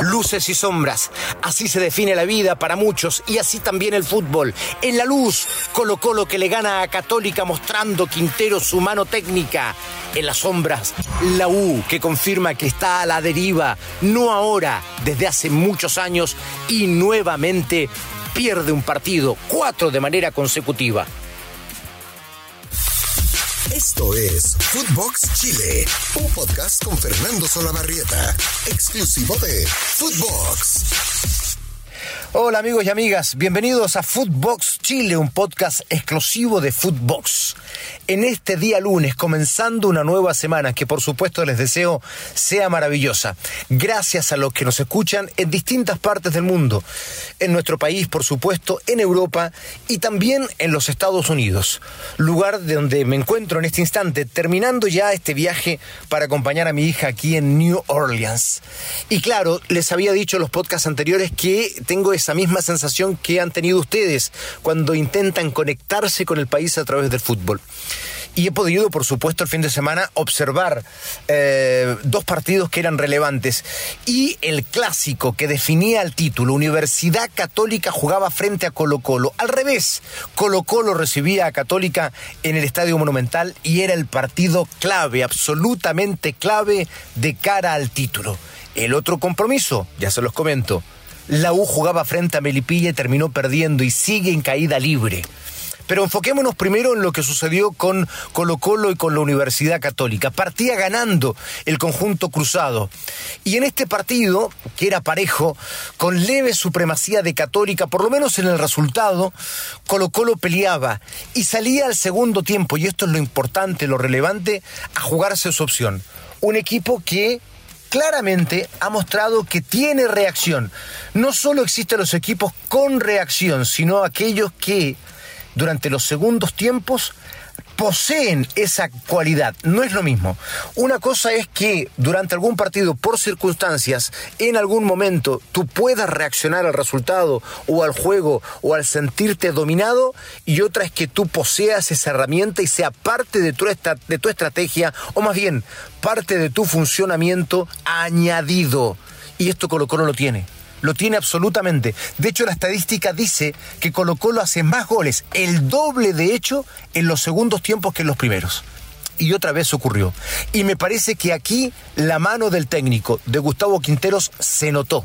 Luces y sombras. Así se define la vida para muchos y así también el fútbol. En la luz, Colo Colo que le gana a Católica mostrando Quintero su mano técnica. En las sombras, la U que confirma que está a la deriva, no ahora, desde hace muchos años y nuevamente pierde un partido, cuatro de manera consecutiva. Esto es Footbox Chile, un podcast con Fernando Solabarrieta, exclusivo de Footbox. Hola amigos y amigas, bienvenidos a Footbox Chile, un podcast exclusivo de Footbox. En este día lunes, comenzando una nueva semana que por supuesto les deseo sea maravillosa. Gracias a los que nos escuchan en distintas partes del mundo, en nuestro país por supuesto, en Europa y también en los Estados Unidos, lugar de donde me encuentro en este instante, terminando ya este viaje para acompañar a mi hija aquí en New Orleans. Y claro, les había dicho en los podcasts anteriores que tengo esa misma sensación que han tenido ustedes cuando intentan conectarse con el país a través del fútbol. Y he podido, por supuesto, el fin de semana observar eh, dos partidos que eran relevantes. Y el clásico que definía el título, Universidad Católica jugaba frente a Colo Colo. Al revés, Colo Colo recibía a Católica en el Estadio Monumental y era el partido clave, absolutamente clave de cara al título. El otro compromiso, ya se los comento, la U jugaba frente a Melipilla y terminó perdiendo y sigue en caída libre. Pero enfoquémonos primero en lo que sucedió con Colo Colo y con la Universidad Católica. Partía ganando el conjunto cruzado. Y en este partido, que era parejo, con leve supremacía de Católica, por lo menos en el resultado, Colo Colo peleaba y salía al segundo tiempo, y esto es lo importante, lo relevante, a jugarse su opción. Un equipo que claramente ha mostrado que tiene reacción. No solo existen los equipos con reacción, sino aquellos que durante los segundos tiempos poseen esa cualidad. No es lo mismo. Una cosa es que durante algún partido, por circunstancias, en algún momento, tú puedas reaccionar al resultado o al juego o al sentirte dominado, y otra es que tú poseas esa herramienta y sea parte de tu, de tu estrategia, o más bien, parte de tu funcionamiento añadido. Y esto Colo Colo lo tiene lo tiene absolutamente. De hecho, la estadística dice que Colo Colo hace más goles, el doble de hecho, en los segundos tiempos que en los primeros. Y otra vez ocurrió. Y me parece que aquí la mano del técnico de Gustavo Quinteros se notó.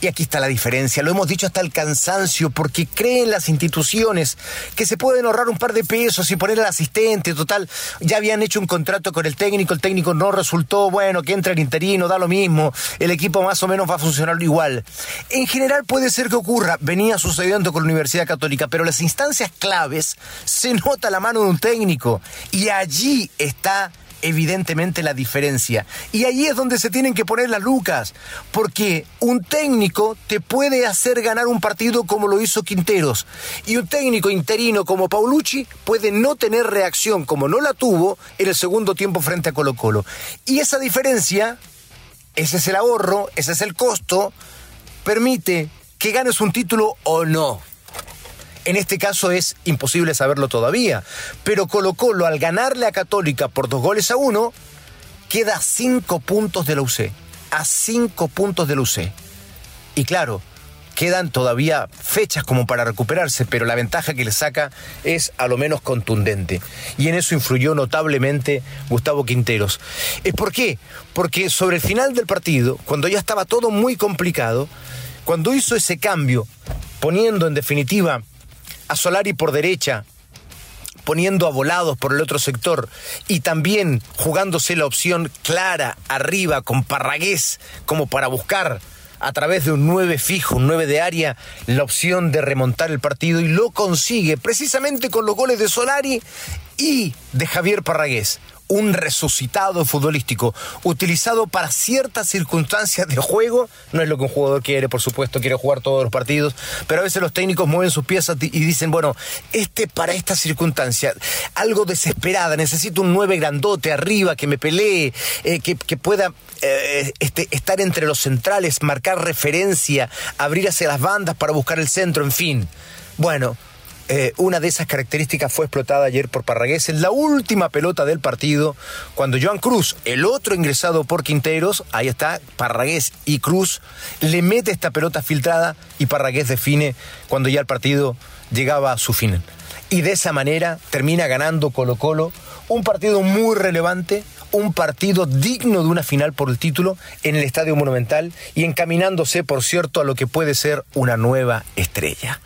Y aquí está la diferencia, lo hemos dicho hasta el cansancio, porque creen las instituciones que se pueden ahorrar un par de pesos y poner al asistente, total, ya habían hecho un contrato con el técnico, el técnico no resultó, bueno, que entre el interino, da lo mismo, el equipo más o menos va a funcionar igual. En general puede ser que ocurra, venía sucediendo con la Universidad Católica, pero las instancias claves se nota la mano de un técnico. Y allí está evidentemente la diferencia. Y ahí es donde se tienen que poner las lucas, porque un técnico te puede hacer ganar un partido como lo hizo Quinteros, y un técnico interino como Paulucci puede no tener reacción como no la tuvo en el segundo tiempo frente a Colo Colo. Y esa diferencia, ese es el ahorro, ese es el costo, permite que ganes un título o no. En este caso es imposible saberlo todavía. Pero Colo Colo, al ganarle a Católica por dos goles a uno, queda a cinco puntos de la UC. A cinco puntos de la. Y claro, quedan todavía fechas como para recuperarse, pero la ventaja que le saca es a lo menos contundente. Y en eso influyó notablemente Gustavo Quinteros. ¿Es por qué? Porque sobre el final del partido, cuando ya estaba todo muy complicado, cuando hizo ese cambio, poniendo en definitiva a Solari por derecha, poniendo a volados por el otro sector y también jugándose la opción clara arriba con Parragués como para buscar a través de un 9 fijo, un 9 de área, la opción de remontar el partido y lo consigue precisamente con los goles de Solari y de Javier Parragués un resucitado futbolístico utilizado para ciertas circunstancias de juego. No es lo que un jugador quiere, por supuesto, quiere jugar todos los partidos, pero a veces los técnicos mueven sus piezas y dicen, bueno, este para esta circunstancia, algo desesperada, necesito un nueve grandote arriba que me pelee, eh, que, pueda eh, este, estar entre los centrales, marcar referencia, abrir hacia las bandas para buscar el centro, en fin. Bueno, eh, una de esas características fue explotada ayer por Parragués en la última pelota del partido, cuando Joan Cruz, el otro ingresado por Quinteros, ahí está, Parragués y Cruz, le mete esta pelota filtrada y Parragués define cuando ya el partido llegaba a su fin. Y de esa manera termina ganando Colo Colo un partido muy relevante, un partido digno de una final por el título en el Estadio Monumental y encaminándose, por cierto, a lo que puede ser una nueva estrella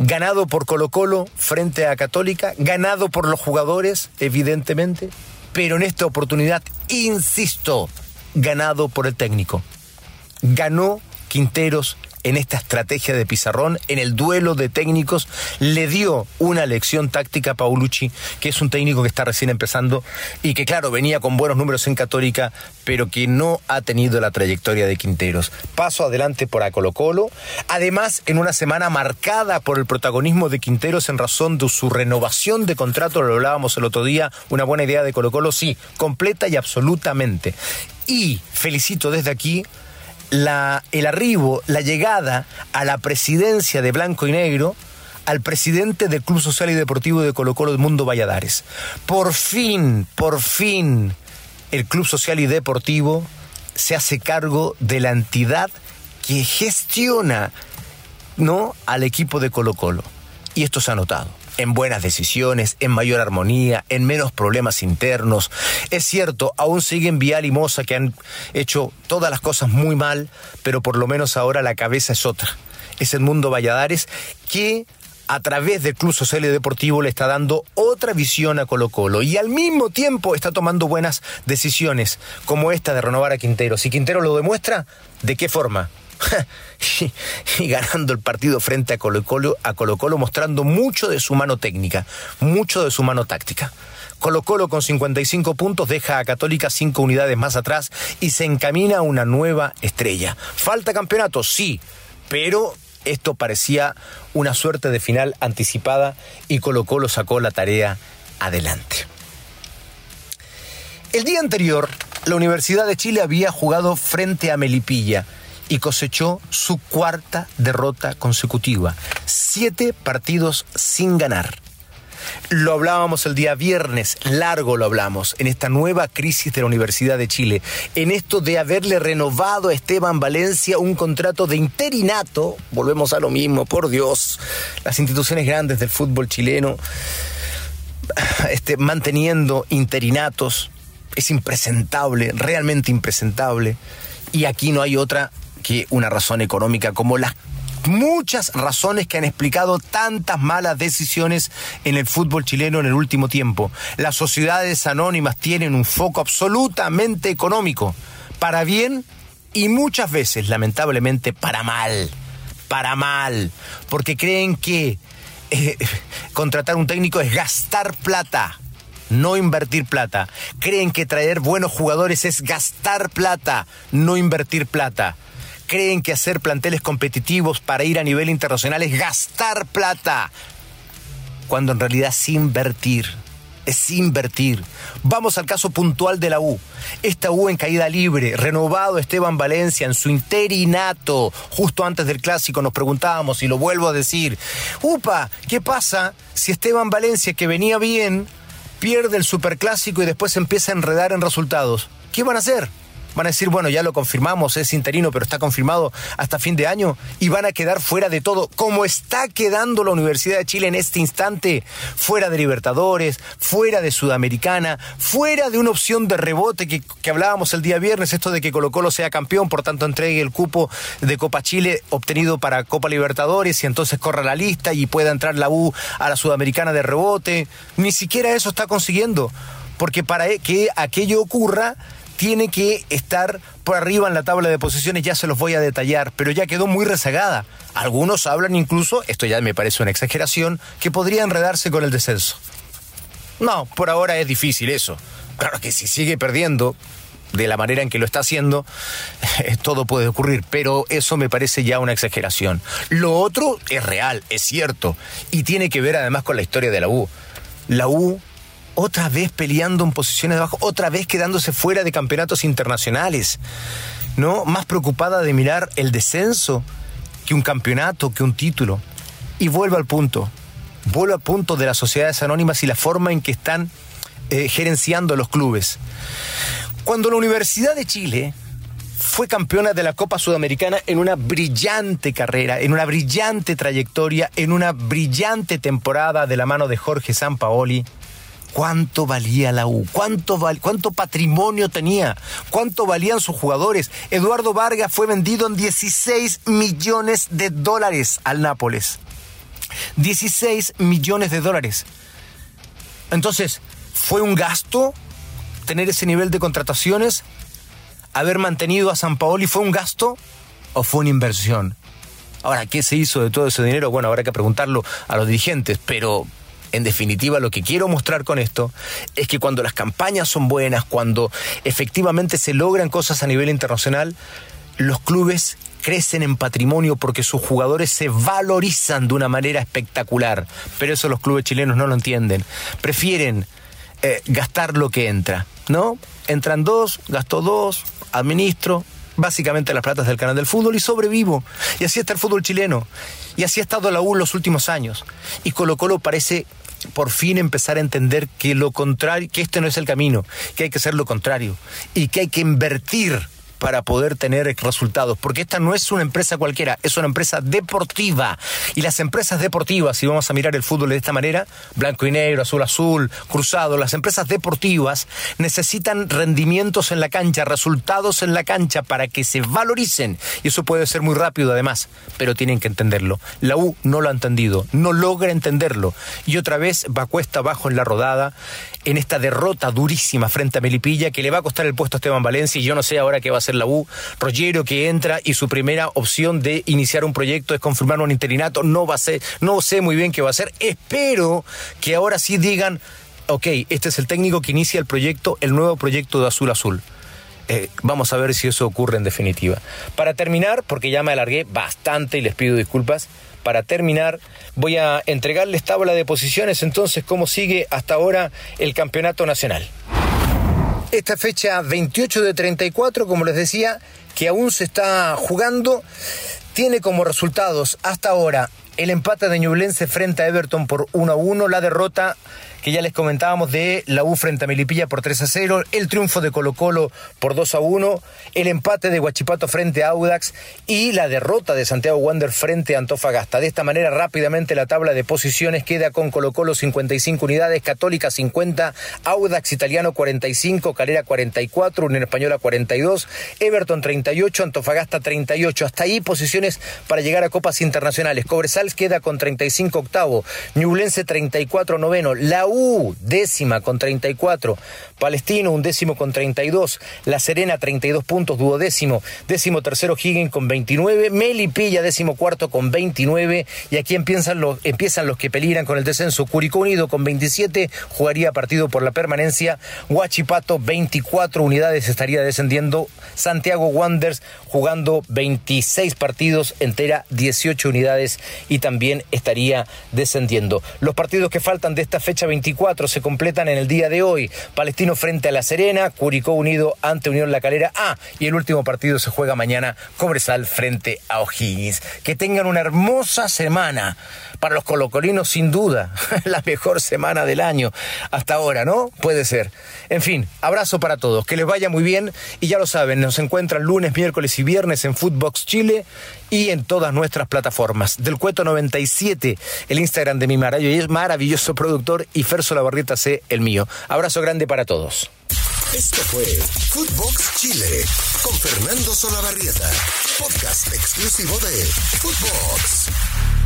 ganado por Colo Colo frente a Católica, ganado por los jugadores, evidentemente, pero en esta oportunidad, insisto, ganado por el técnico. Ganó Quinteros en esta estrategia de Pizarrón, en el duelo de técnicos, le dio una lección táctica a Paulucci, que es un técnico que está recién empezando y que, claro, venía con buenos números en Católica, pero que no ha tenido la trayectoria de Quinteros. Paso adelante por a Colo Colo, además en una semana marcada por el protagonismo de Quinteros en razón de su renovación de contrato, lo hablábamos el otro día, una buena idea de Colo Colo, sí, completa y absolutamente. Y felicito desde aquí la, el arribo, la llegada a la presidencia de Blanco y Negro al presidente del Club Social y Deportivo de Colo Colo, Mundo Valladares. Por fin, por fin, el Club Social y Deportivo se hace cargo de la entidad que gestiona ¿no? al equipo de Colo Colo. Y esto se ha notado en buenas decisiones, en mayor armonía, en menos problemas internos. Es cierto, aún siguen Vial y Moza que han hecho todas las cosas muy mal, pero por lo menos ahora la cabeza es otra. Es el mundo Valladares que a través del Club Social y Deportivo le está dando otra visión a Colo Colo y al mismo tiempo está tomando buenas decisiones como esta de renovar a Quintero. Si Quintero lo demuestra, ¿de qué forma? y, ganando el partido frente a Colo Colo, a Colo Colo mostrando mucho de su mano técnica, mucho de su mano táctica. Colo Colo con 55 puntos deja a Católica 5 unidades más atrás y se encamina a una nueva estrella. ¿Falta campeonato? Sí, pero esto parecía una suerte de final anticipada y Colo Colo sacó la tarea adelante. El día anterior, la Universidad de Chile había jugado frente a Melipilla y cosechó su cuarta derrota consecutiva. Siete partidos sin ganar. Lo hablábamos el día viernes, largo lo hablamos, en esta nueva crisis de la Universidad de Chile, en esto de haberle renovado a Esteban Valencia un contrato de interinato, volvemos a lo mismo, por Dios, las instituciones grandes del fútbol chileno, este, manteniendo interinatos, es impresentable, realmente impresentable, y aquí no hay otra que una razón económica como las muchas razones que han explicado tantas malas decisiones en el fútbol chileno en el último tiempo. Las sociedades anónimas tienen un foco absolutamente económico, para bien y muchas veces, lamentablemente, para mal. Para mal, porque creen que eh, contratar un técnico es gastar plata no invertir plata. Creen que traer buenos jugadores es gastar plata, no invertir plata creen que hacer planteles competitivos para ir a nivel internacional es gastar plata, cuando en realidad es invertir. Es invertir. Vamos al caso puntual de la U. Esta U en caída libre, renovado Esteban Valencia en su interinato. Justo antes del clásico nos preguntábamos, y lo vuelvo a decir, upa, ¿qué pasa si Esteban Valencia, que venía bien, pierde el superclásico y después empieza a enredar en resultados? ¿Qué van a hacer? Van a decir, bueno, ya lo confirmamos, es interino, pero está confirmado hasta fin de año y van a quedar fuera de todo, como está quedando la Universidad de Chile en este instante, fuera de Libertadores, fuera de Sudamericana, fuera de una opción de rebote que, hablábamos el día viernes, esto de que Colo Colo sea campeón, por tanto entregue el cupo de Copa Chile obtenido para Copa Libertadores y entonces corra la lista y pueda entrar la U a la Sudamericana de rebote. Ni siquiera eso está consiguiendo, porque para que aquello ocurra, tiene que estar por arriba en la tabla de posiciones, ya se los voy a detallar, pero ya quedó muy rezagada. Algunos hablan incluso, esto ya me parece una exageración, que podría enredarse con el descenso. No, por ahora es difícil eso. Claro que si sigue perdiendo de la manera en que lo está haciendo, todo puede ocurrir, pero eso me parece ya una exageración. Lo otro es real, es cierto, y tiene que ver además con la historia de la U. La U otra vez peleando en posiciones de abajo, otra vez quedándose fuera de campeonatos internacionales, ¿no? Más preocupada de mirar el descenso que un campeonato, que un título. Y vuelvo al punto. vuelo a punto de las sociedades anónimas y la forma en que están eh, gerenciando los clubes. Cuando la Universidad de Chile fue campeona de la Copa Sudamericana en una brillante carrera, en una brillante trayectoria, en una brillante temporada de la mano de Jorge Sampaoli, cuánto valía la U, cuánto, cuánto patrimonio tenía, cuánto valían sus jugadores. Eduardo Vargas fue vendido en 16 millones de dólares al Nápoles. 16 millones de dólares. Entonces, ¿fue un gasto tener ese nivel de contrataciones? ¿Haber mantenido a San Paoli fue un gasto o fue una inversión? Ahora, ¿qué se hizo de todo ese dinero? Bueno, habrá que preguntarlo a los dirigentes, pero en definitiva, lo que quiero mostrar con esto es que cuando las campañas son buenas, cuando efectivamente se logran cosas a nivel internacional, los clubes crecen en patrimonio porque sus jugadores se valorizan de una manera espectacular. Pero eso los clubes chilenos no lo entienden. Prefieren eh, gastar lo que entra, ¿no? Entran dos, gasto dos, administro, básicamente las platas del canal del fútbol y sobrevivo. Y así está el fútbol chileno. Y así ha estado la U los últimos años. Y Colo Colo parece por fin empezar a entender que lo contrario, que este no es el camino, que hay que hacer lo contrario y que hay que invertir para poder tener resultados, porque esta no es una empresa cualquiera, es una empresa deportiva. Y las empresas deportivas, si vamos a mirar el fútbol de esta manera, blanco y negro, azul azul, cruzado, las empresas deportivas necesitan rendimientos en la cancha, resultados en la cancha para que se valoricen. Y eso puede ser muy rápido además, pero tienen que entenderlo. La U no lo ha entendido, no logra entenderlo. Y otra vez va cuesta abajo en la rodada en esta derrota durísima frente a Melipilla que le va a costar el puesto a Esteban Valencia y yo no sé ahora qué va a hacer la U. Rogero que entra y su primera opción de iniciar un proyecto es confirmar un interinato, no va a ser, no sé muy bien qué va a hacer. Espero que ahora sí digan, ok, este es el técnico que inicia el proyecto, el nuevo proyecto de Azul Azul. Eh, vamos a ver si eso ocurre en definitiva. Para terminar, porque ya me alargué bastante y les pido disculpas, para terminar, voy a entregarles tabla de posiciones, entonces, cómo sigue hasta ahora el campeonato nacional. Esta fecha 28 de 34, como les decía, que aún se está jugando, tiene como resultados hasta ahora el empate de Ñublense frente a Everton por 1 a 1, la derrota que ya les comentábamos de la U frente a Melipilla por 3 a 0, el triunfo de Colo Colo por 2 a 1, el empate de Huachipato frente a Audax y la derrota de Santiago Wander frente a Antofagasta. De esta manera rápidamente la tabla de posiciones queda con Colo Colo 55 unidades, Católica 50, Audax Italiano 45, Calera 44, Unión Española 42, Everton 38, Antofagasta 38. Hasta ahí posiciones para llegar a copas internacionales. Cobresal queda con 35 octavo, Ñublense 34 noveno, La U, décima con 34. Palestino, un décimo con 32. La Serena, 32 puntos, duodécimo. Décimo tercero, Higgins con 29. Melipilla, décimo cuarto con 29. Y aquí empiezan los, empiezan los que peligran con el descenso. Curicó Unido con 27, jugaría partido por la permanencia. Huachipato, 24 unidades, estaría descendiendo. Santiago Wanderers jugando 26 partidos, entera 18 unidades y también estaría descendiendo. Los partidos que faltan de esta fecha 24 se completan en el día de hoy. Palestino frente a La Serena, Curicó Unido ante Unión La Calera. Ah, y el último partido se juega mañana, Cobresal frente a O'Higgins. Que tengan una hermosa semana. Para los colocolinos, sin duda, la mejor semana del año hasta ahora, ¿no? Puede ser. En fin, abrazo para todos, que les vaya muy bien y ya lo saben, nos encuentran lunes, miércoles y viernes en Footbox Chile y en todas nuestras plataformas. Del Cueto 97, el Instagram de mi maravilloso productor y Ferso Labarrieta C, el mío. Abrazo grande para todos. Esto fue Footbox Chile con Fernando Solabarrieta, podcast exclusivo de Footbox.